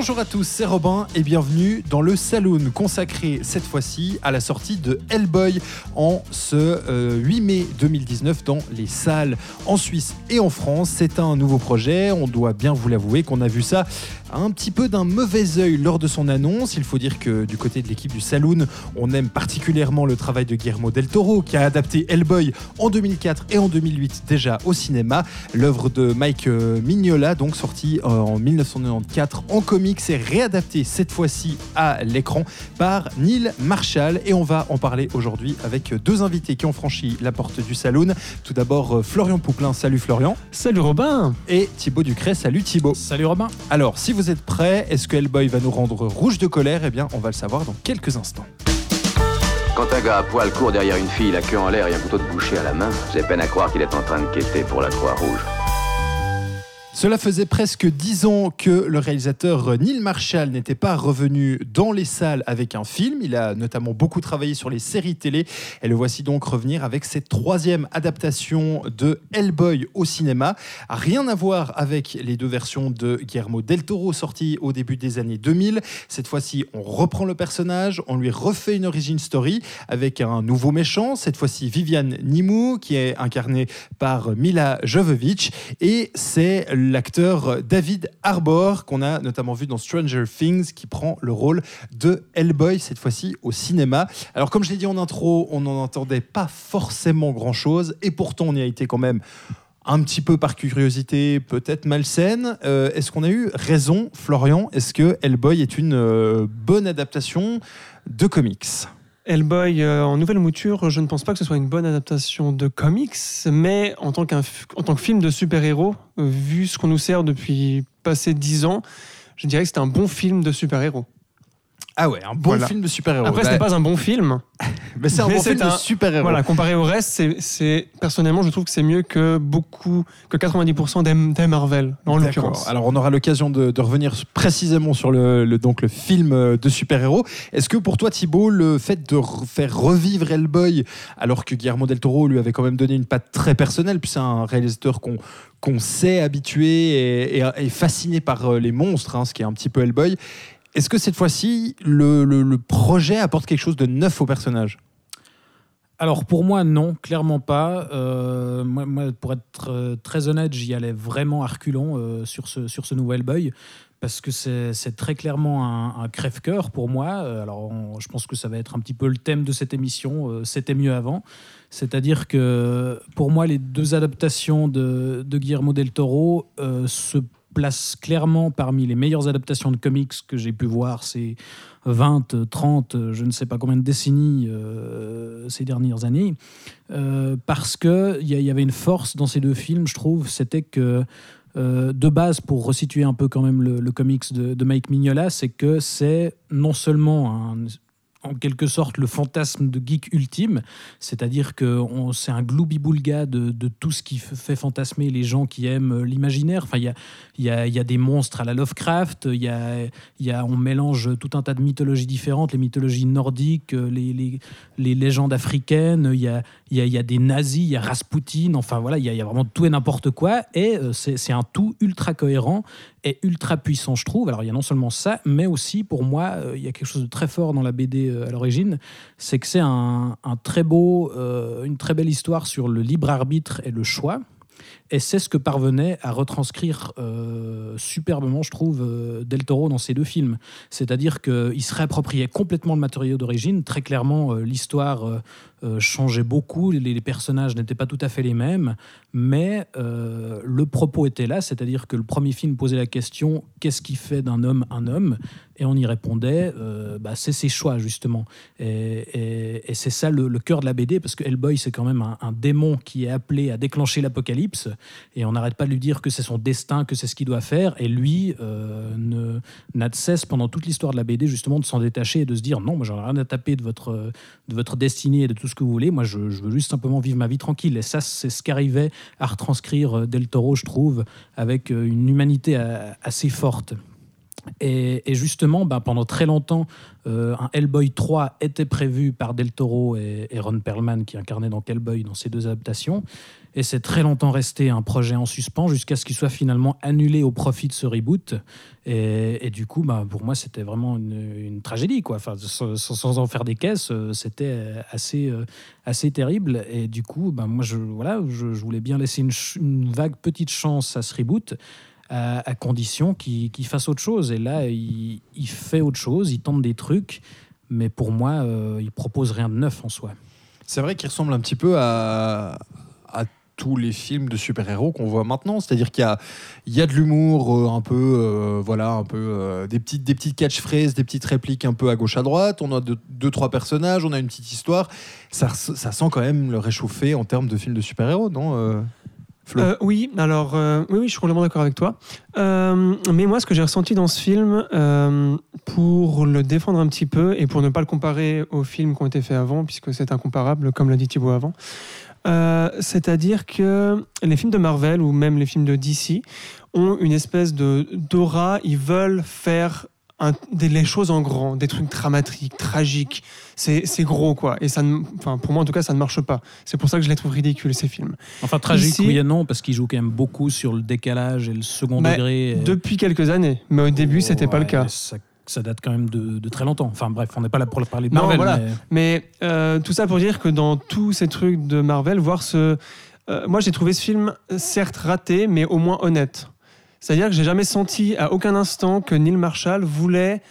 Bonjour à tous, c'est Robin et bienvenue dans le Saloon consacré cette fois-ci à la sortie de Hellboy en ce euh, 8 mai 2019 dans les salles en Suisse et en France. C'est un nouveau projet, on doit bien vous l'avouer qu'on a vu ça un petit peu d'un mauvais œil lors de son annonce. Il faut dire que du côté de l'équipe du Saloon, on aime particulièrement le travail de Guillermo del Toro qui a adapté Hellboy en 2004 et en 2008 déjà au cinéma. L'œuvre de Mike euh, Mignola, donc sortie euh, en 1994 en comics, est réadaptée cette fois-ci à l'écran par Neil Marshall et on va en parler aujourd'hui avec deux invités qui ont franchi la porte du Saloon. Tout d'abord euh, Florian Pouclin, salut Florian. Salut Robin Et Thibaut Ducret, salut Thibaut. Salut Robin Alors, si vous êtes prêts, est-ce que Hellboy va nous rendre rouge de colère? Eh bien, on va le savoir dans quelques instants. Quand un gars à poil court derrière une fille, la queue en l'air et un couteau de boucher à la main, j'ai peine à croire qu'il est en train de quêter pour la Croix-Rouge. Cela faisait presque dix ans que le réalisateur Neil Marshall n'était pas revenu dans les salles avec un film. Il a notamment beaucoup travaillé sur les séries télé et le voici donc revenir avec cette troisième adaptation de Hellboy au cinéma. Rien à voir avec les deux versions de Guillermo del Toro sorties au début des années 2000. Cette fois-ci, on reprend le personnage, on lui refait une origin story avec un nouveau méchant, cette fois-ci Viviane Nimou qui est incarnée par Mila Jovovich et c'est l'acteur David Harbour, qu'on a notamment vu dans Stranger Things, qui prend le rôle de Hellboy, cette fois-ci au cinéma. Alors, comme je l'ai dit en intro, on n'en entendait pas forcément grand-chose, et pourtant on y a été quand même un petit peu par curiosité, peut-être malsaine. Euh, Est-ce qu'on a eu raison, Florian? Est-ce que Hellboy est une euh, bonne adaptation de comics? Hellboy euh, en nouvelle mouture, je ne pense pas que ce soit une bonne adaptation de comics, mais en tant, en tant que film de super-héros, vu ce qu'on nous sert depuis passé 10 ans, je dirais que c'est un bon film de super-héros. Ah ouais, un bon Voilà. film de super-héros. Après, ce Bah, n'est pas un bon film. mais c'est un mais bon c'est film de un- super-héros. Voilà, comparé au reste, c'est, c'est personnellement, je trouve que c'est mieux que beaucoup, que 90% des, des Marvel, en D'accord. l'occurrence. Alors on aura l'occasion de, de revenir précisément sur le, le- donc le film euh, de super-héros. Est-ce que pour toi Thibaut, le fait de re- faire revivre Hellboy, alors que Guillermo del Toro lui avait quand même donné une patte très personnelle, puis c'est un réalisateur qu'on qu'on sait habitué et, et- et fasciné par euh, les monstres, hein, ce qui est un petit peu Hellboy, est-ce que cette fois-ci le, le- projet apporte quelque chose de neuf au personnage? Alors pour moi, non, clairement pas. Euh, moi, pour être euh, très honnête, j'y allais vraiment à reculons euh, sur, ce, sur ce nouvel boy. Parce que c'est très clairement un, crève-cœur pour moi. Alors, je pense que ça va être un petit peu le thème de cette émission. C'était mieux avant. C'est-à-dire que pour moi, les deux adaptations de, Guillermo del Toro se placent clairement parmi les meilleures adaptations de comics que j'ai pu voir ces 20, 30, je ne sais pas combien de décennies euh, ces dernières années. Euh, parce qu'il y, y avait une force dans ces deux films, je trouve, c'était que euh, de base, pour resituer un peu quand même le, le comics de, de Mike Mignola, c'est que c'est non seulement un- en quelque sorte le fantasme de geek ultime, c'est-à-dire que c'est un gloubi-boulga de, tout ce qui fait fantasmer les gens qui aiment euh, l'imaginaire. Enfin, il y a, des monstres à la Lovecraft, y y a, on mélange tout un tas de mythologies différentes, les mythologies nordiques, euh, les, légendes africaines, il y a, y, a, des nazis, il y a Rasputin, enfin voilà, il y a, vraiment tout et n'importe quoi, et euh, c'est un tout ultra cohérent et ultra puissant, je trouve. Alors il y a non seulement ça, mais aussi pour moi, euh, il y a quelque chose de très fort dans la BD euh, à l'origine, c'est que c'est un, un très beau, euh, une très belle histoire sur le libre arbitre et le choix. Et c'est ce que parvenait à retranscrire euh, superbement, je trouve, euh, Del Toro dans ces deux films. C'est-à-dire qu'il se réappropriait complètement le matériau d'origine. Très clairement, euh, l'histoire euh, changeait beaucoup, les, personnages n'étaient pas tout à fait les mêmes, mais le propos était là, c'est-à-dire que le premier film posait la question qu'est-ce qui fait d'un homme un homme? Et on y répondait bah, c'est ses choix, justement. Et, c'est ça le, cœur de la BD, parce que Hellboy, c'est quand même un démon qui est appelé à déclencher l'apocalypse, et on n'arrête pas de lui dire que c'est son destin, que c'est ce qu'il doit faire, et lui euh, n'a de cesse pendant toute l'histoire de la BD, justement, de s'en détacher et de se dire non, moi j'en rien à taper de votre, de votre destinée et de tout ce que vous voulez, moi je, je veux juste simplement vivre ma vie tranquille. Et ça, c'est ce qu'arrivait à retranscrire euh, Del Toro, je trouve, avec euh, une humanité assez forte. Et, justement, bah, pendant très longtemps, euh, un Hellboy 3 était prévu par Del Toro et, Ron Perlman, qui incarnait dans Hellboy dans ces deux adaptations. Et c'est très longtemps resté un projet en suspens jusqu'à ce qu'il soit finalement annulé au profit de ce reboot. Et, du coup, bah, pour moi, c'était vraiment une, tragédie. Enfin, sans, en faire des caisses, euh, c'était assez, euh, assez terrible. Et du coup, bah, moi, je, voulais bien laisser une vague petite chance à ce reboot. À, condition qu'il fasse autre chose. Et là, il, fait autre chose, il tente des trucs, mais pour moi, euh, il propose rien de neuf en soi. C'est vrai qu'il ressemble un petit peu à, tous les films de super-héros qu'on voit maintenant. C'est-à-dire qu'il y y a de l'humour, euh, un peu, euh, voilà, un peu des petites, des petites des petites répliques un peu à gauche à droite. On a deux, deux, trois personnages, on a une petite histoire. Ça, ça sent quand même le réchauffer en termes de films de super-héros, non Euh, oui, alors euh, oui, oui, je suis complètement d'accord avec toi. Euh, mais moi, ce que j'ai ressenti dans ce film, pour le défendre un petit peu et pour ne pas le comparer aux films qui ont été faits avant, puisque c'est incomparable, comme l'a dit Thibaut avant, c'est-à-dire que les films de Marvel ou même les films de DC ont une espèce de d'aura. Ils veulent faire un- des, les choses en grand, des trucs dramatiques, tragiques. C'est c'est gros, quoi. Et ça, ne- enfin, pour moi, en tout cas, ça ne marche pas. C'est pour ça que je les trouve ridicules, ces films. Enfin, tragique, Ici- oui et non, parce qu'il joue quand même beaucoup sur le décalage et le second Bah, degré. et- Depuis quelques années, mais au début, c'était pas le cas. Ça, ça date quand même de, de très longtemps. Enfin bref, on n'est pas là pour parler de Non, Marvel. voilà. mais- Mais euh, tout ça pour dire que dans tous ces trucs de Marvel, voir ce. euh, moi, j'ai trouvé ce film, certes raté, mais au moins honnête. C'est-à-dire que j'ai jamais senti à aucun instant que Neil Marshall voulait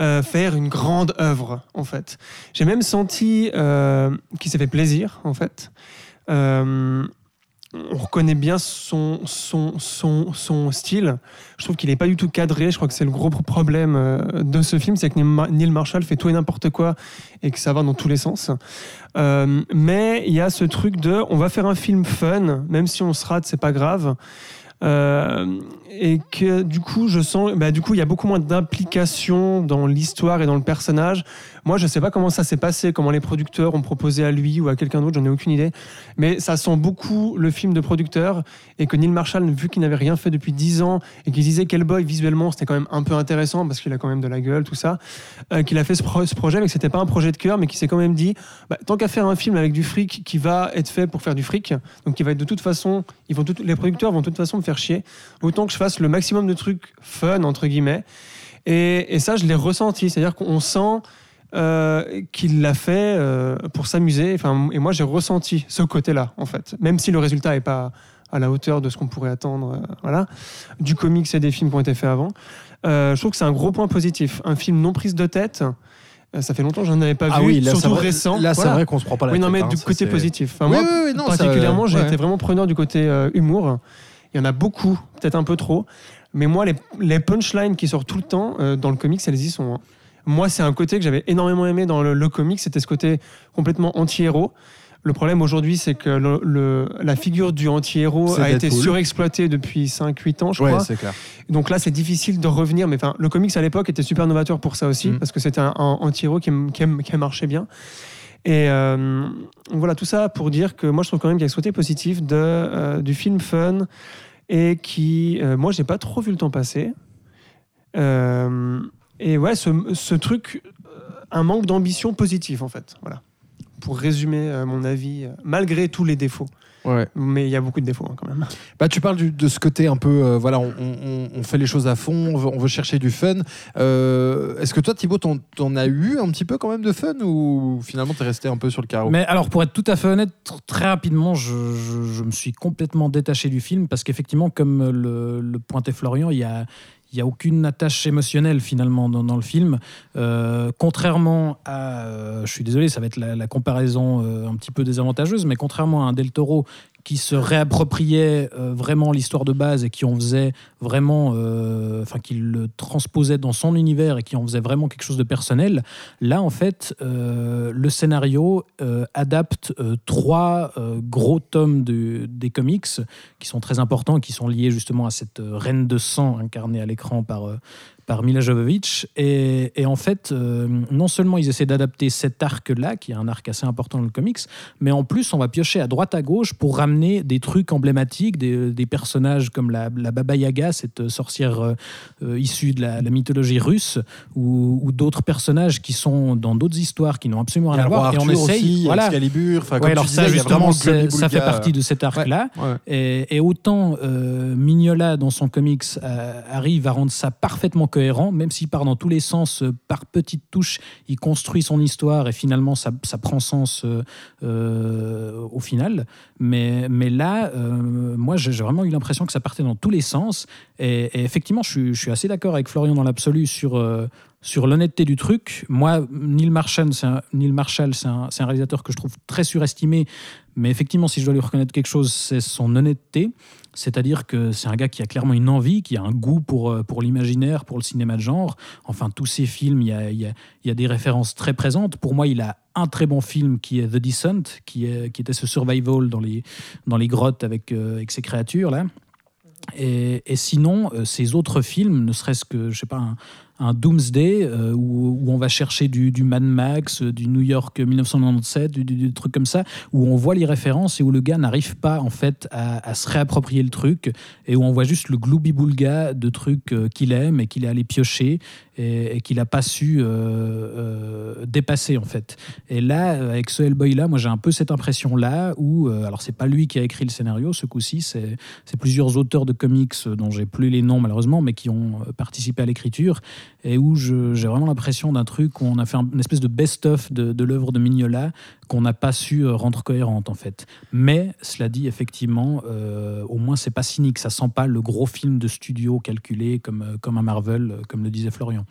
euh, faire une grande œuvre, en fait. J'ai même senti euh, qu'il s'est fait plaisir, en fait. Euh, on reconnaît bien son, style. Je trouve qu'il n'est pas du tout cadré. Je crois que c'est le gros problème de ce film, c'est que Neil Ma- Neil Marshall fait tout et n'importe quoi et que ça va dans tous les sens. Mais il y a ce truc de, on va faire un film fun, même si on se rate, c'est pas grave. Euh, et que du coup, je sens, bah, du coup, il y a beaucoup moins d'implication dans l'histoire et dans le personnage. Moi, je sais pas comment ça s'est passé, comment les producteurs ont proposé à lui ou à quelqu'un d'autre, j'en ai aucune idée. Mais ça sent beaucoup le film de producteur et que Neil Marshall, vu qu'il n'avait rien fait depuis 10 ans et qu'il disait Boy visuellement, c'était quand même un peu intéressant parce qu'il a quand même de la gueule, tout ça, euh, qu'il a fait ce, pro- ce projet, mais que c'était pas un projet de cœur, mais qu'il s'est quand même dit, bah, tant qu'à faire un film avec du fric qui va être fait pour faire du fric, donc qui va être de toute façon, ils vont tout- les producteurs vont de toute façon me faire chier, autant que je fasse le maximum de trucs fun entre guillemets. Et, et ça, je l'ai ressenti, c'est-à-dire qu'on sent euh, qu'il l'a fait euh, pour s'amuser. Enfin, et moi, j'ai ressenti ce côté-là, en fait, même si le résultat n'est pas à la hauteur de ce qu'on pourrait attendre, euh, voilà, du comics et des films qui ont été faits avant. Je trouve que c'est un gros point positif. Un film non prise de tête. Ça fait longtemps que j'en avais pas Ah vu, oui, là, surtout vrai- récent. Là, c'est vrai qu'on se prend pas la Oui, non, tête, mais hein, du côté positif. Enfin, Oui, moi, oui, non, particulièrement, j'ai ouais. été vraiment preneur du côté humour. Il y en a beaucoup, peut-être un peu trop. Mais moi, les, les punchlines qui sortent tout le temps euh, dans le comics, elles y sont. hein. Moi, c'est un côté que j'avais énormément aimé dans le, le comics, c'était ce côté complètement anti-héros. Le problème aujourd'hui, c'est que le- le- la figure du anti-héros a été Deadpool. surexploitée depuis 5-8 ans, je Ouais, crois. c'est clair. Donc là, c'est difficile de revenir. Mais enfin, le comics à l'époque était super novateur pour ça aussi, Mm. parce que c'était un, un anti-héros qui, qui, qui marchait bien. Et euh, voilà, tout ça pour dire que moi, je trouve quand même qu'il y a ce côté positif de, euh, du film fun et qui, euh, moi, j'ai pas trop vu le temps passer. Et ouais, ce, ce truc, euh, un manque d'ambition positive en fait. Voilà. Pour résumer euh, mon avis, euh, malgré tous les défauts. Ouais. Mais il y a beaucoup de défauts hein, quand même. Bah, tu parles du- de ce côté un peu, euh, voilà, on, on- on fait les choses à fond, on veut, on veut chercher du fun. Euh, Est-ce que toi, Thibaut, t'en as eu un petit peu quand même de fun ou finalement t'es resté un peu sur le carreau? Mais alors, pour être tout à fait honnête, tr- très rapidement, je, je- je me suis complètement détaché du film parce qu'effectivement, comme le, le pointait Florian, il y a. Il n'y a aucune attache émotionnelle finalement dans, le film. Euh, contrairement à. euh, je suis désolé, ça va être la, la comparaison euh, un petit peu désavantageuse, mais contrairement à un Del Toro qui se réappropriait euh, vraiment l'histoire de base et qui en faisait vraiment. euh, Enfin, qui le transposait dans son univers et qui en faisait vraiment quelque chose de personnel, là en fait, euh, le scénario euh, adapte trois gros tomes de- des comics qui sont très importants, qui sont liés justement à cette reine de sang incarnée à l'écran par, par Mila Jovovich. Et, et en fait, euh, non seulement ils essaient d'adapter cet arc-là, qui est un arc assez important dans le comics, mais en plus, on va piocher à droite à gauche pour ramener des trucs emblématiques, des, des personnages comme la, la Baba Yaga, cette sorcière euh, issue de la, la mythologie russe, ou, ou d'autres personnages qui sont dans d'autres histoires qui n'ont absolument rien à voir. Et on essaye, aussi, voilà, Excalibur. Enfin, Ouais, comme alors tu ça, disais, justement, ça fait partie de cet arc-là. Ouais, ouais. Et, et autant euh, Mignola, dans son comics, arrive à rendre ça parfaitement cohérent, même s'il part dans tous les sens, euh, par petites touches, il construit son histoire et finalement ça, ça prend sens euh, euh, au final. Mais, mais là, moi j'ai vraiment eu l'impression que ça partait dans tous les sens. Et, effectivement, je suis, je suis assez d'accord avec Florian dans l'absolu sur, sur l'honnêteté du truc. Moi, Neil Marshall, c'est un, réalisateur que je trouve très surestimé. Mais effectivement, si je dois lui reconnaître quelque chose, c'est son honnêteté. C'est-à-dire que c'est un gars qui a clairement une envie, qui a un goût pour, euh, l'imaginaire, pour le cinéma de genre. Enfin, tous ses films, il y a, des références très présentes. Pour moi, il a un très bon film qui est The Descent, qui, était ce survival dans les, grottes avec, euh, ces créatures-là. Et, sinon, euh, ces autres films, ne serait-ce que, je sais pas, un, un Doomsday, euh, où, où on va chercher du, du Mad Max, euh, du New York 1997, du, du, truc comme ça, où on voit les références et où le gars n'arrive pas, en fait, à, se réapproprier le truc, et où on voit juste le gloubi-boulga de trucs euh, qu'il aime et qu'il est allé piocher, et, qu'il n'a pas su dépasser, en fait. Et là, avec ce Hellboy-là, moi j'ai un peu cette impression-là, où, euh, alors c'est pas lui qui a écrit le scénario, ce coup-ci, c'est plusieurs auteurs de comics dont j'ai plus les noms malheureusement, mais qui ont participé à l'écriture, et où j'ai vraiment l'impression d'un truc où on a fait un- une espèce de best-of de, l'œuvre de Mignola qu'on n'a pas su euh, rendre cohérente en fait. Mais cela dit, effectivement, euh, au moins c'est pas cynique, ça sent pas le gros film de studio calculé comme, euh, comme un Marvel, comme le disait Florian.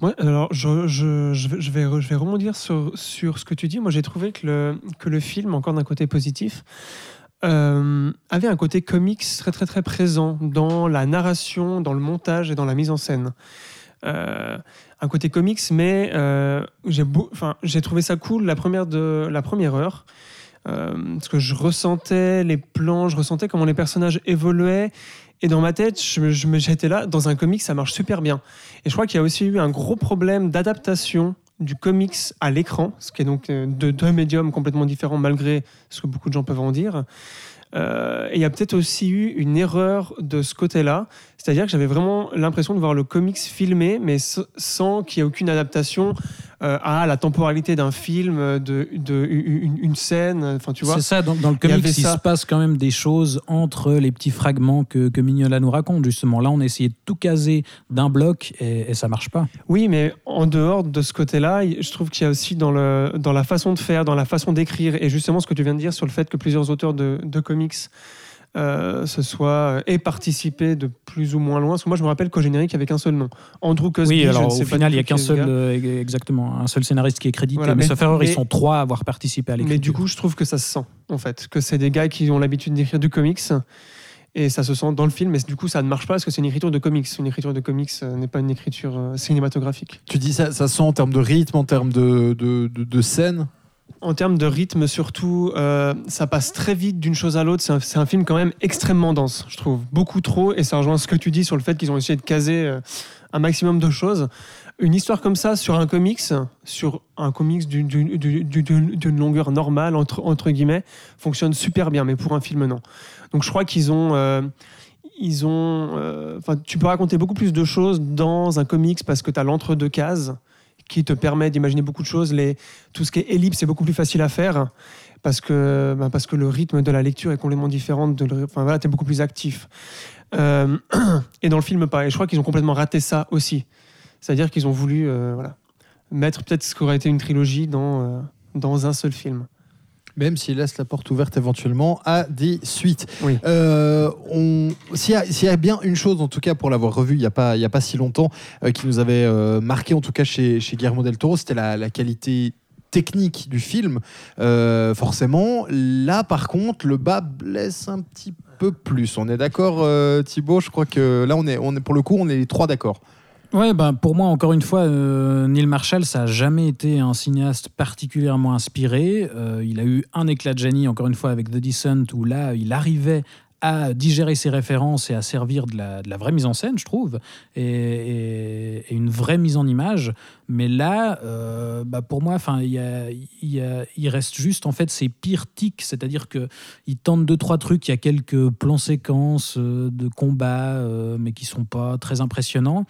Moi, alors, je, je, je vais, je, vais, rebondir sur, sur ce que tu dis. Moi, j'ai trouvé que le, que le film, encore d'un côté positif, avait un côté comics très, très, très présent dans la narration, dans le montage et dans la mise en scène. Euh, un côté comics, mais euh, j'ai trouvé ça cool la première, de, la première heure. Euh, parce que je ressentais les plans, je ressentais comment les personnages évoluaient. Et dans ma tête, je, j'étais là, dans un comics, ça marche super bien. Et je crois qu'il y a aussi eu un gros problème d'adaptation du comics à l'écran, ce qui est donc de deux médiums complètement différents malgré ce que beaucoup de gens peuvent en dire. Euh, et il y a peut-être aussi eu une erreur de ce côté-là, c'est-à-dire que j'avais vraiment l'impression de voir le comics filmé, mais sans qu'il y ait aucune adaptation euh, à la temporalité d'un film, de, de une, une scène. Enfin, tu vois. C'est ça, dans, dans le comics, il, ça. se passe quand même des choses entre les petits fragments que, que Mignola nous raconte, justement. Là, on a essayé de tout caser d'un bloc et, et ça marche pas. Oui, mais en dehors de ce côté-là, je trouve qu'il y a aussi dans, le, dans la façon de faire, dans la façon d'écrire, et justement ce que tu viens de dire sur le fait que plusieurs auteurs de, de comics euh, se soient et participé de plus ou moins loin. Parce que moi, je me rappelle qu'au générique, il n'y avait qu'un seul nom. Andrew Cosby. Oui, je alors ne au final, il n'y a qu'un ce seul, euh, exactement, un seul scénariste qui est crédité. Voilà, mais, mais- sauf erreur, ils sont trois à avoir participé à l'écriture. Mais du coup, je trouve que ça se sent, en fait. Que c'est des gars qui ont l'habitude d'écrire du comics. Et ça se sent dans le film, mais du coup, ça ne marche pas parce que c'est une écriture de comics. Une écriture de comics euh, n'est pas une écriture euh, cinématographique. Tu dis ça, ça sent en termes de rythme, en termes de, de, de, de scène? En termes de rythme, surtout, euh, ça passe très vite d'une chose à l'autre. C'est un, film quand même extrêmement dense, je trouve. Beaucoup trop. Et ça rejoint ce que tu dis sur le fait qu'ils ont essayé de caser euh, un maximum de choses. Une histoire comme ça sur un comics, sur un comics d'une- longueur normale, entre, guillemets, fonctionne super bien. Mais pour un film, non. Donc je crois qu'ils ont. euh, ils ont. tu peux raconter beaucoup plus de choses dans un comics parce que tu as l'entre-deux cases qui te permet d'imaginer beaucoup de choses. Tout ce qui est ellipse est beaucoup plus facile à faire parce que, ben, parce que le rythme de la lecture est complètement différent. Tu es beaucoup plus actif. Euh, et dans le film, pas. Et je crois qu'ils ont complètement raté ça aussi. C'est-à-dire qu'ils ont voulu euh, mettre peut-être ce qu'aurait été une trilogie dans, euh, dans un seul film. Même s'il laisse la porte ouverte éventuellement à des suites. Oui. Euh, on- S'il y, a- s'il y a bien une chose, en tout cas pour l'avoir revu il n'y a, pas- il y a pas si longtemps, euh, qui nous avait euh, marqué, en tout cas chez, chez Guillermo del Toro, c'était la, la qualité technique du film. Euh, forcément, là par contre, le bas blesse un petit peu plus. On est d'accord, euh, Thibaut? Je crois que là, on est, on est, pour le coup, on est les trois d'accord. Ouais, ben pour moi, encore une fois, euh, Neil Marshall, ça n'a jamais été un cinéaste particulièrement inspiré. Euh, il a eu un éclat de génie, encore une fois, avec The Descent, où là, il arrivait à digérer ses références et à servir de la, vraie mise en scène, je trouve, et une vraie mise en image. Mais là, euh, bah pour moi, enfin, il y a- il y a- il reste juste en fait ces pires tics, c'est-à-dire que il tente deux trois trucs, il y a quelques plans séquences euh, de combat, euh, mais qui sont pas très impressionnants.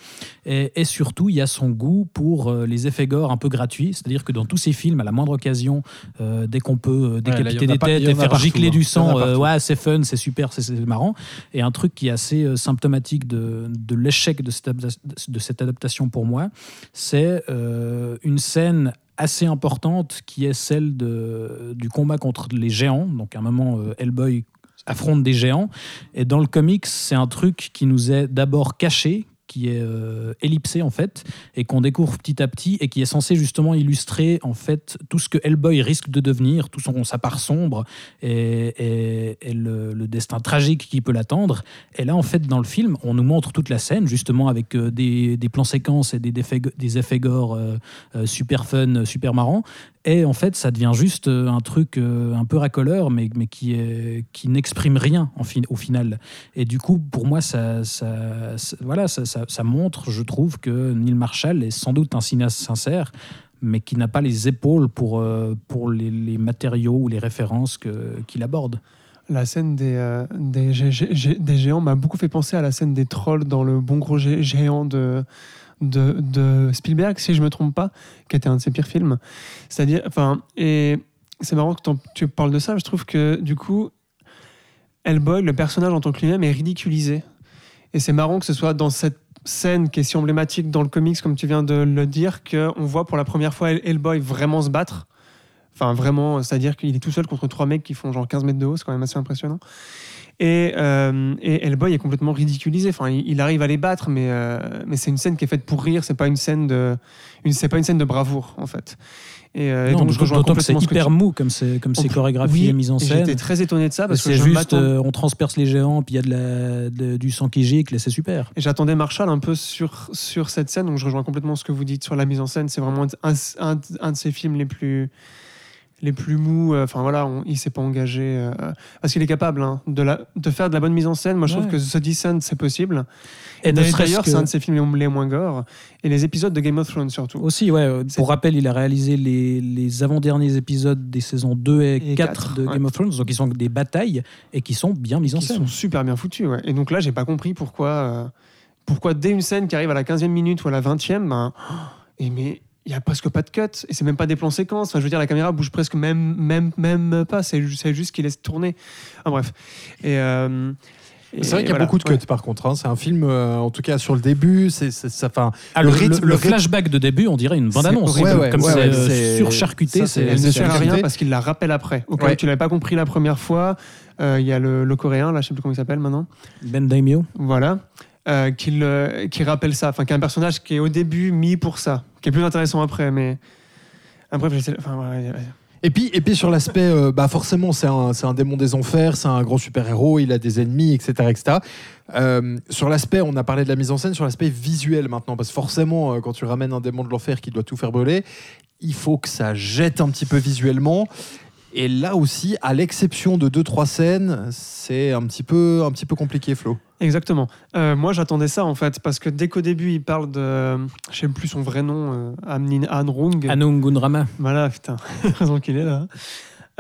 Et, et surtout, il y a son goût pour euh, les effets gore un peu gratuits, c'est-à-dire que dans tous ses films, à la moindre occasion, euh, dès qu'on peut décapiter des têtes et faire partout, gicler hein. du sang, ouais, c'est fun, c'est super, c'est- marrant. Et un truc qui est assez symptomatique de, de l'échec de cette adaptation pour moi, c'est euh, une scène assez importante qui est celle du combat contre les géants. Donc à un moment, euh, Hellboy affronte des géants. Et dans le comics, c'est un truc qui nous est d'abord caché, qui est euh, ellipsé en fait, et qu'on découvre petit à petit, et qui est censé justement illustrer en fait tout ce que Hellboy risque de devenir, tout son, sa part sombre et, et- le, destin tragique qui peut l'attendre. Et là, en fait, dans le film, on nous montre toute la scène, justement avec euh, des, plans séquences et des, effets, des effets gore euh, super fun, super marrants. Et en fait, ça devient juste euh, un truc euh, un peu racoleur, mais, mais qui, qui n'exprime rien au final. Et du coup, pour moi, ça, voilà, ça, montre, je trouve, que Neil Marshall est sans doute un cinéaste sincère, mais qui n'a pas les épaules pour, euh, pour les, matériaux ou les références que- qu'il aborde. La scène des, des, gé- gé- gé- des géants m'a beaucoup fait penser à la scène des trolls dans le bon gros gé- géant de, de, Spielberg, si je me trompe pas, qui était un de ses pires films. C'est-à-dire, enfin, et c'est marrant que tu parles de ça, je trouve que du coup, Hellboy, le personnage en tant que lui-même, est ridiculisé. Et c'est marrant que ce soit dans cette scène qui est si emblématique dans le comics, comme tu viens de le dire, qu'on voit pour la première fois Hell- Hellboy vraiment se battre. Enfin, vraiment, c'est-à-dire qu'il est tout seul contre trois mecs qui font genre 15 mètres de haut, c'est quand même assez impressionnant. Et, euh, et Hellboy est complètement ridiculisé. Enfin, il, il arrive à les battre, mais, euh, mais c'est une scène qui est faite pour rire. C'est pas une scène de, une, c'est pas une scène de bravoure en fait. Et, euh, et donc je rejoins D'autant que c'est complètement hyper tu- mou comme c'est comme c'est chorégraphié Oui, et mis en scène. J'étais très étonné de ça parce que C'est juste, euh, on transperce les géants, puis il y a de la, de- du sang qui gicle, et c'est super. Et j'attendais Marshall un peu sur, sur cette scène, donc je rejoins complètement ce que vous dites sur la mise en scène. C'est vraiment un, un- un de ses films les plus, les plus mous. euh, Enfin voilà, on- il s'est pas engagé. euh, parce qu'il est capable hein, de, la, de faire de la bonne mise en scène. Moi je trouve que The Descent, c'est possible. Et d'ailleurs, que- c'est un de ses films les, moins gore. Et les épisodes de Game of Thrones surtout. Aussi, ouais. euh, Pour rappel, il a réalisé les, les avant-derniers épisodes des saisons 2 et, Et 4 quatre, de ouais. Game of Thrones, donc ils sont des batailles et qui sont bien mises en scène. sont super bien foutus. ouais. Et donc là, j'ai pas compris pourquoi, euh, pourquoi dès une scène qui arrive à la 15e minute ou à la 20e, ben, et mais il y a presque pas de cut et c'est même pas des plans séquences. Enfin, je veux dire, la caméra bouge presque même, même, même pas. C'est ju- c'est juste qu'il laisse tourner. Ah, bref. Et, euh, C'est vrai qu'il y a voilà. beaucoup de cuts Ouais. par contre. hein. C'est un film, euh, en tout cas sur le début, c'est ça. Enfin, Ah, le le, rythme- le- le le rythme- flashback de début, on dirait une bande-annonce. Ouais, ouais, Comme ouais, c'est ouais, euh, c'est- surcharcuté, ça, Elle ne sert à rien parce qu'il la rappelle après. Au cas où tu l'avais pas compris la première fois, euh, il y a le, le coréen, là, je sais plus comment il s'appelle maintenant. Ben Daimyo. Voilà. Euh, qui, le- qui rappelle ça. Enfin, qui est un personnage qui est au début mis pour ça. Qui est plus intéressant après, mais. J'essaie. Enfin, ouais. Et puis, et puis sur l'aspect, euh, bah forcément, c'est un, un démon des enfers, c'est un gros super-héros, il a des ennemis, etc. etc. Euh, sur l'aspect, on a parlé de la mise en scène, sur l'aspect visuel maintenant, parce que forcément, euh, quand tu ramènes un démon de l'enfer qui doit tout faire brûler, il faut que ça jette un petit peu visuellement. Et là aussi, à l'exception de deux trois scènes, c'est un petit peu, un petit peu compliqué, Flo. Exactement. Euh, moi, j'attendais ça en fait, parce que dès qu'au début, il parle de. Je sais plus son vrai nom, euh, Amnin Anrung. Anung Gunrama. Voilà, putain, raison qu'il est là.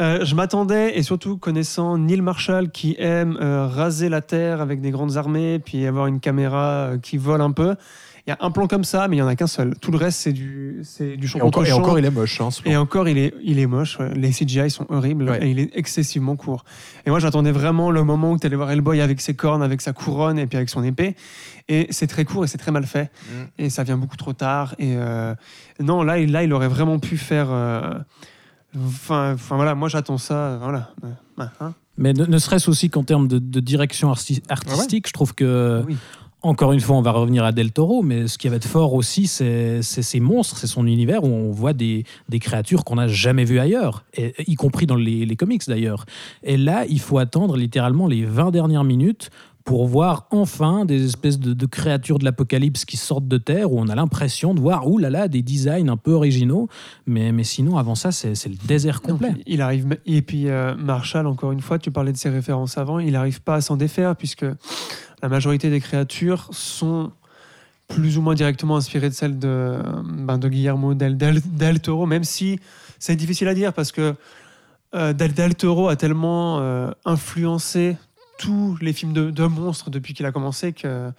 Euh, je m'attendais, et surtout connaissant Neil Marshall qui aime euh, raser la terre avec des grandes armées, puis avoir une caméra euh, qui vole un peu. Il y a un plan comme ça, mais il n'y en a qu'un seul. Tout le reste, c'est du, c'est du champ Et encore, contre et champ. encore, il est moche. Hein, ce plan. Et encore, il est, il est moche. ouais. Les CGI sont horribles Ouais. et il est excessivement court. Et moi, j'attendais vraiment le moment où tu allais voir Hellboy avec ses cornes, avec sa couronne et puis avec son épée. Et c'est très court et c'est très mal fait. Mm. Et ça vient beaucoup trop tard. Et euh, non, là, il- là, il aurait vraiment pu faire. euh, Enfin, enfin voilà, moi j'attends ça. Voilà. Hein. Mais ne, ne serait-ce aussi qu'en termes de, de direction arti- artistique, je trouve que, Oui. Encore une fois, on va revenir à Del Toro, mais ce qui va être fort aussi, c'est ces monstres, c'est son univers où on voit des, des créatures qu'on n'a jamais vues ailleurs, et, y compris dans les, les comics d'ailleurs. Et là, il faut attendre littéralement les 20 dernières minutes pour voir enfin des espèces de, de créatures de l'apocalypse qui sortent de terre où on a l'impression de voir, oulala, là là, des designs un peu originaux. Mais, mais sinon, avant ça, c'est le désert complet. il arrive et puis euh, Marshall encore une fois tu parlais de ses références avant il n'arrive pas à s'en défaire puisque la majorité des créatures sont plus ou moins directement inspirées de celles de, ben, de Guillermo del, del, del Toro même si c'est difficile à dire parce que euh, del, del Toro a tellement euh, influencé tous les films de, de monstres depuis qu'il a commencé que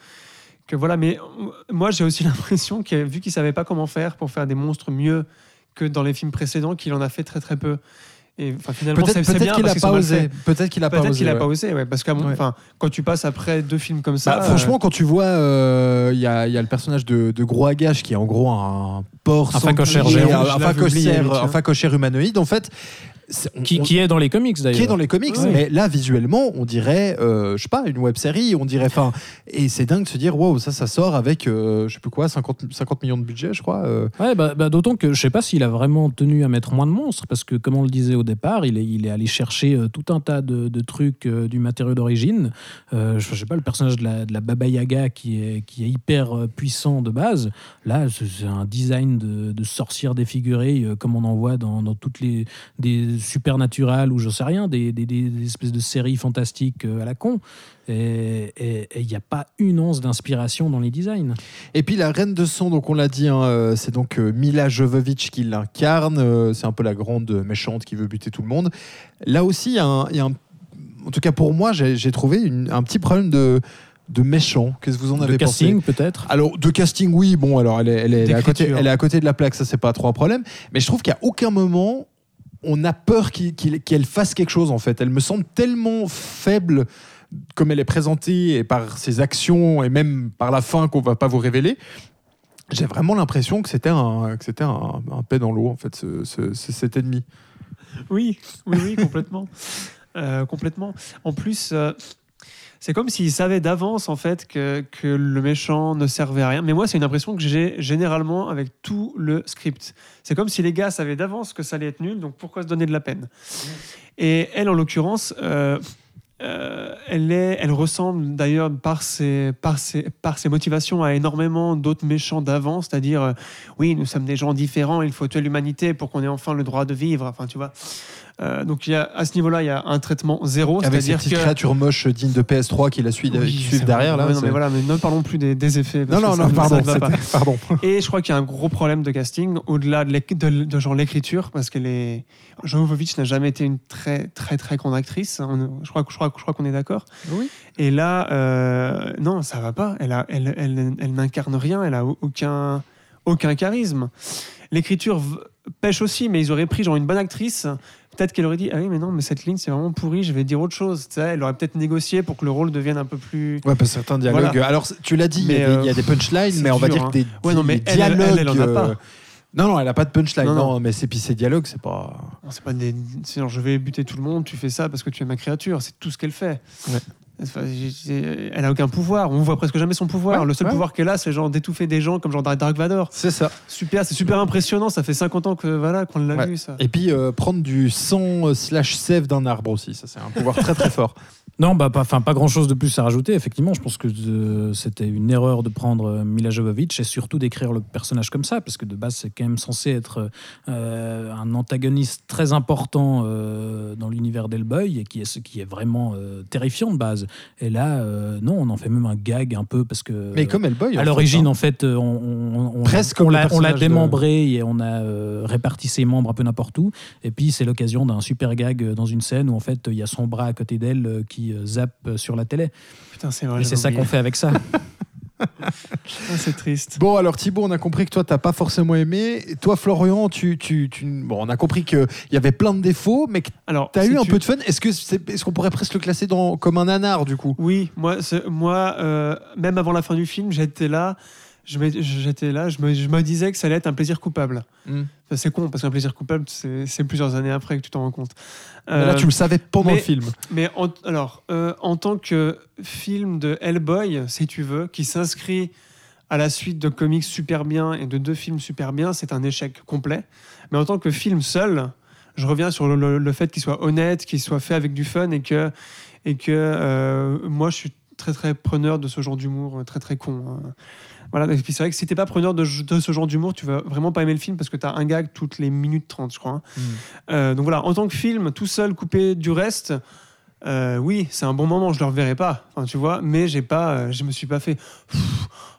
que voilà. Mais euh, moi j'ai aussi l'impression que vu qu'il savait pas comment faire pour faire des monstres mieux que dans les films précédents qu'il en a fait très très peu et finalement c'est Peut-être c'est peut-être bien qu'il parce a pas osé. Peut-être qu'il a pas osé. qu'il a ouais. pas osé, ouais, parce mon- Ouais. enfin, quand tu passes après deux films comme ça, Bah, euh, franchement, quand tu vois, euh, il y, a, y a le personnage de, de Gros Agache qui est en gros un porc Un facochère un, un facochère, humanoïde. En fait, on- Qui, est dans les comics d'ailleurs. qui est dans les comics, Ouais. mais là visuellement, on dirait, euh, je sais pas, une web série, on dirait, enfin, et c'est dingue de se dire, waouh, ça, ça sort avec, euh, je sais plus quoi, 50, 50 millions de budget, je crois. euh. Ouais, bah, bah, d'autant que je sais pas s'il a vraiment tenu à mettre moins de monstres, parce que comme on le disait au départ, il est, il est allé chercher euh, tout un tas de, de trucs euh, du matériau d'origine. Je, sais pas, le personnage de la, de la Baba Yaga qui est, qui est hyper puissant de base. Là, c'est un design de, de sorcière défigurée, comme on en voit dans, dans toutes les des supernaturales ou je sais rien, des, des- des- des espèces de séries fantastiques euh, à la con. Et il n'y a pas une once d'inspiration dans les designs. Et puis la reine de sang, donc on l'a dit, hein, euh, c'est donc euh, Mila Jovovich qui l'incarne. c'est un peu la grande méchante qui veut buter tout le monde. Là aussi, il y a un, il y a un- en tout cas pour moi, j'ai trouvé une- un petit problème de, de méchant. Qu'est-ce que vous en de avez pensé casting peut-être? alors de casting oui bon alors elle est, elle est- elle est à côté elle est à côté de la plaque ça c'est pas trop un problème mais je trouve qu'à aucun moment on a peur qu'elle fasse quelque chose en fait. Elle me semble tellement faible comme elle est présentée et par ses actions et même par la fin qu'on va pas vous révéler j'ai vraiment l'impression que c'était un un, paix dans l'eau en fait ce- cet ennemi. Oui, oui, oui, complètement, Euh, complètement. En plus, euh, c'est comme s'ils savaient d'avance en fait que, que le méchant ne servait à rien. Mais moi, c'est une impression que j'ai généralement avec tout le script. C'est comme si les gars savaient d'avance que ça allait être nul, donc pourquoi se donner de la peine? Et elle, en l'occurrence. euh, euh, elle, elle ressemble d'ailleurs par ses, par, ses, par ses motivations à énormément d'autres méchants d'avant, c'est-à-dire euh, oui, nous sommes des gens différents, il faut tuer l'humanité pour qu'on ait enfin le droit de vivre. Enfin, tu vois. Euh, donc il y a, à ce niveau-là, il y a un traitement zéro, avec ces petites que créatures moches dignes de PS3 qui la suivent, Oui, suivent c'est derrière là Ouais, non, mais voilà, mais ne parlons plus des, des effets. non que non ça- non ça pardon pas. pardon Et je crois qu'il y a un gros problème de casting au-delà de, l'éc- de- de genre l'écriture, parce qu'elle est. Jovovich n'a jamais été une très très très grande actrice. On- je crois, que- je crois, que- je crois qu'on est d'accord. Oui. Et là, euh, non, ça va pas. Elle, a, elle, elle, elle n'incarne rien. Elle a aucun aucun charisme. L'écriture pêche aussi, mais ils auraient pris genre une bonne actrice. Peut-être qu'elle aurait dit ah oui mais non mais cette ligne c'est vraiment pourri. Je vais dire autre chose. Tu sais, elle aurait peut-être négocié pour que le rôle devienne un peu plus. Ouais, parce que certains dialogues. Voilà. Alors, tu l'as dit, il y a Mais, euh, il y, a des punchlines, mais on va dire hein. que des, Ouais, non, mais des elle, dialogues. elle, elle en a pas. euh, Non, non, elle a pas de punchline. Non, Non, non. mais c'est puis ces dialogues, c'est pas. C'est pas des. c'est genre, je vais buter tout le monde, tu fais ça parce que tu es ma créature, c'est tout ce qu'elle fait. Ouais. Enfin, j'ai- elle a aucun pouvoir, on voit presque jamais son pouvoir. Ouais, le seul ouais. pouvoir qu'elle a, c'est genre d'étouffer des gens comme genre Dark Vador. C'est ça. Super, c'est super impressionnant, ça fait 50 ans que voilà qu'on l'a Ouais. vu ça. Et puis euh, prendre du sang euh, slash sève d'un arbre aussi, ça c'est un pouvoir très très fort. Non, bah, pas, enfin, pas grand chose de plus à rajouter. Effectivement, je pense que euh, c'était une erreur de prendre euh, Mila Jovovich et surtout d'écrire le personnage comme ça, parce que de base, c'est quand même censé être euh, un antagoniste très important euh, dans l'univers d'Hellboy et qui est ce qui est vraiment euh, terrifiant de base. Et là, euh, non, on en fait même un gag un peu parce que. Mais comme Hellboy. à l'origine, hein. en fait, euh, on, on- on- Presque on comme le l'a de- démembré et on a euh, réparti ses membres un peu n'importe où. Et puis, c'est l'occasion d'un super gag dans une scène où, en fait, il y a son bras à côté d'elle qui zappe sur la télé. Putain, c'est vrai. et c'est ça qu'on fait avec ça. Ah, c'est triste. Bon, alors Thibaut, on a compris que toi, t'as pas forcément aimé. Et Toi, Florian, tu, tu, tu- Bon, on a compris qu'il y avait plein de défauts, mais que Alors, t'as eu un peu de fun. Est-ce que c'est- est-ce qu'on pourrait presque le classer dans, comme un nanar, du coup? Oui, moi, c'est- moi euh, même avant la fin du film, j'étais là. J'étais là, je me, je me disais que ça allait être un plaisir coupable. Hmm. Enfin, c'est con, parce qu'un plaisir coupable, c'est plusieurs années après que tu t'en rends compte. Là, Euh, tu le savais pendant mais- le film. Mais en, alors, euh, en tant que film de Hellboy, si tu veux, qui s'inscrit à la suite de comics super bien et de deux films super bien, c'est un échec complet. Mais en tant que film seul, je reviens sur le, le- le fait qu'il soit honnête, qu'il soit fait avec du fun et que, et que euh, moi, je suis très très preneur de ce genre d'humour, euh, très très con. hein. Voilà, c'est vrai que si t'es pas preneur de, de ce genre d'humour, tu vas vraiment pas aimer le film parce que t'as un gag toutes les minutes 30, je crois. hein. Mm. Euh, donc voilà, en tant que film, tout seul, coupé du reste, euh, oui, c'est un bon moment, je le reverrai pas, enfin, tu vois, mais j'ai pas, euh, je me suis pas fait, Pff,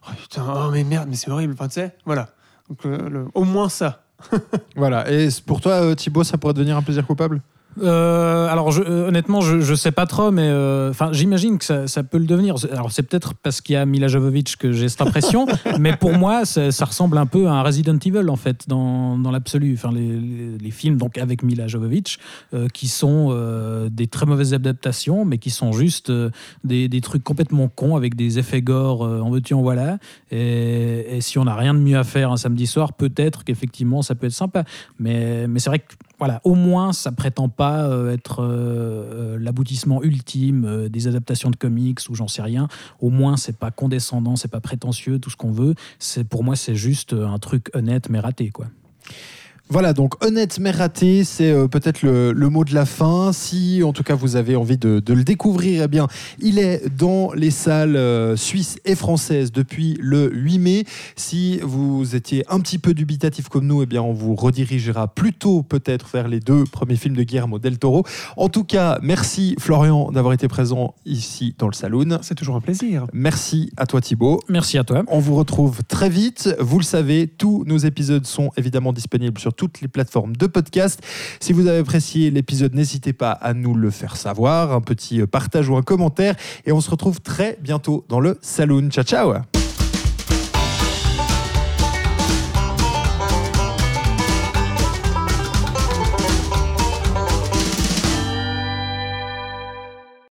oh putain, oh mais merde, mais c'est horrible, enfin, tu sais, voilà. Donc le- au moins ça. Voilà. Et pour toi, Thibaut, ça pourrait devenir un plaisir coupable? Euh, alors je- euh, honnêtement, je, je sais pas trop, mais euh, j'imagine que ça, ça peut le devenir. Alors c'est peut-être parce qu'il y a Mila Jovovich que j'ai cette impression, mais pour moi ça, ça ressemble un peu à un Resident Evil en fait dans, dans l'absolu. Enfin les, les- les films donc avec Mila Jovovich euh, qui sont des très mauvaises adaptations, mais qui sont juste des, des trucs complètement cons avec des effets gore en veux-tu en voilà. Et, et si on n'a rien de mieux à faire un samedi soir, peut-être qu'effectivement ça peut être sympa. Mais, mais c'est vrai que voilà, au moins, ça prétend pas euh, être euh, euh, l'aboutissement ultime des adaptations de comics ou j'en sais rien. Au moins, c'est pas condescendant, c'est pas prétentieux, tout ce qu'on veut. C'est pour moi, c'est juste un truc honnête mais raté, quoi. Voilà, donc honnête mais raté, c'est euh, peut-être le, le mot de la fin. Si en tout cas vous avez envie de, de le découvrir, eh bien, il est dans les salles euh, suisses et françaises depuis le 8 mai. Si vous étiez un petit peu dubitatif comme nous, eh bien, on vous redirigera plutôt peut-être vers les deux premiers films de Guillermo del Toro. En tout cas, merci Florian d'avoir été présent ici dans le Saloon. C'est toujours un plaisir. Merci à toi Thibaut. Merci à toi. On vous retrouve très vite. Vous le savez, tous nos épisodes sont évidemment disponibles sur toutes les plateformes de podcast. Si vous avez apprécié l'épisode, n'hésitez pas à nous le faire savoir, un petit partage ou un commentaire. Et on se retrouve très bientôt dans le Saloon. Ciao, ciao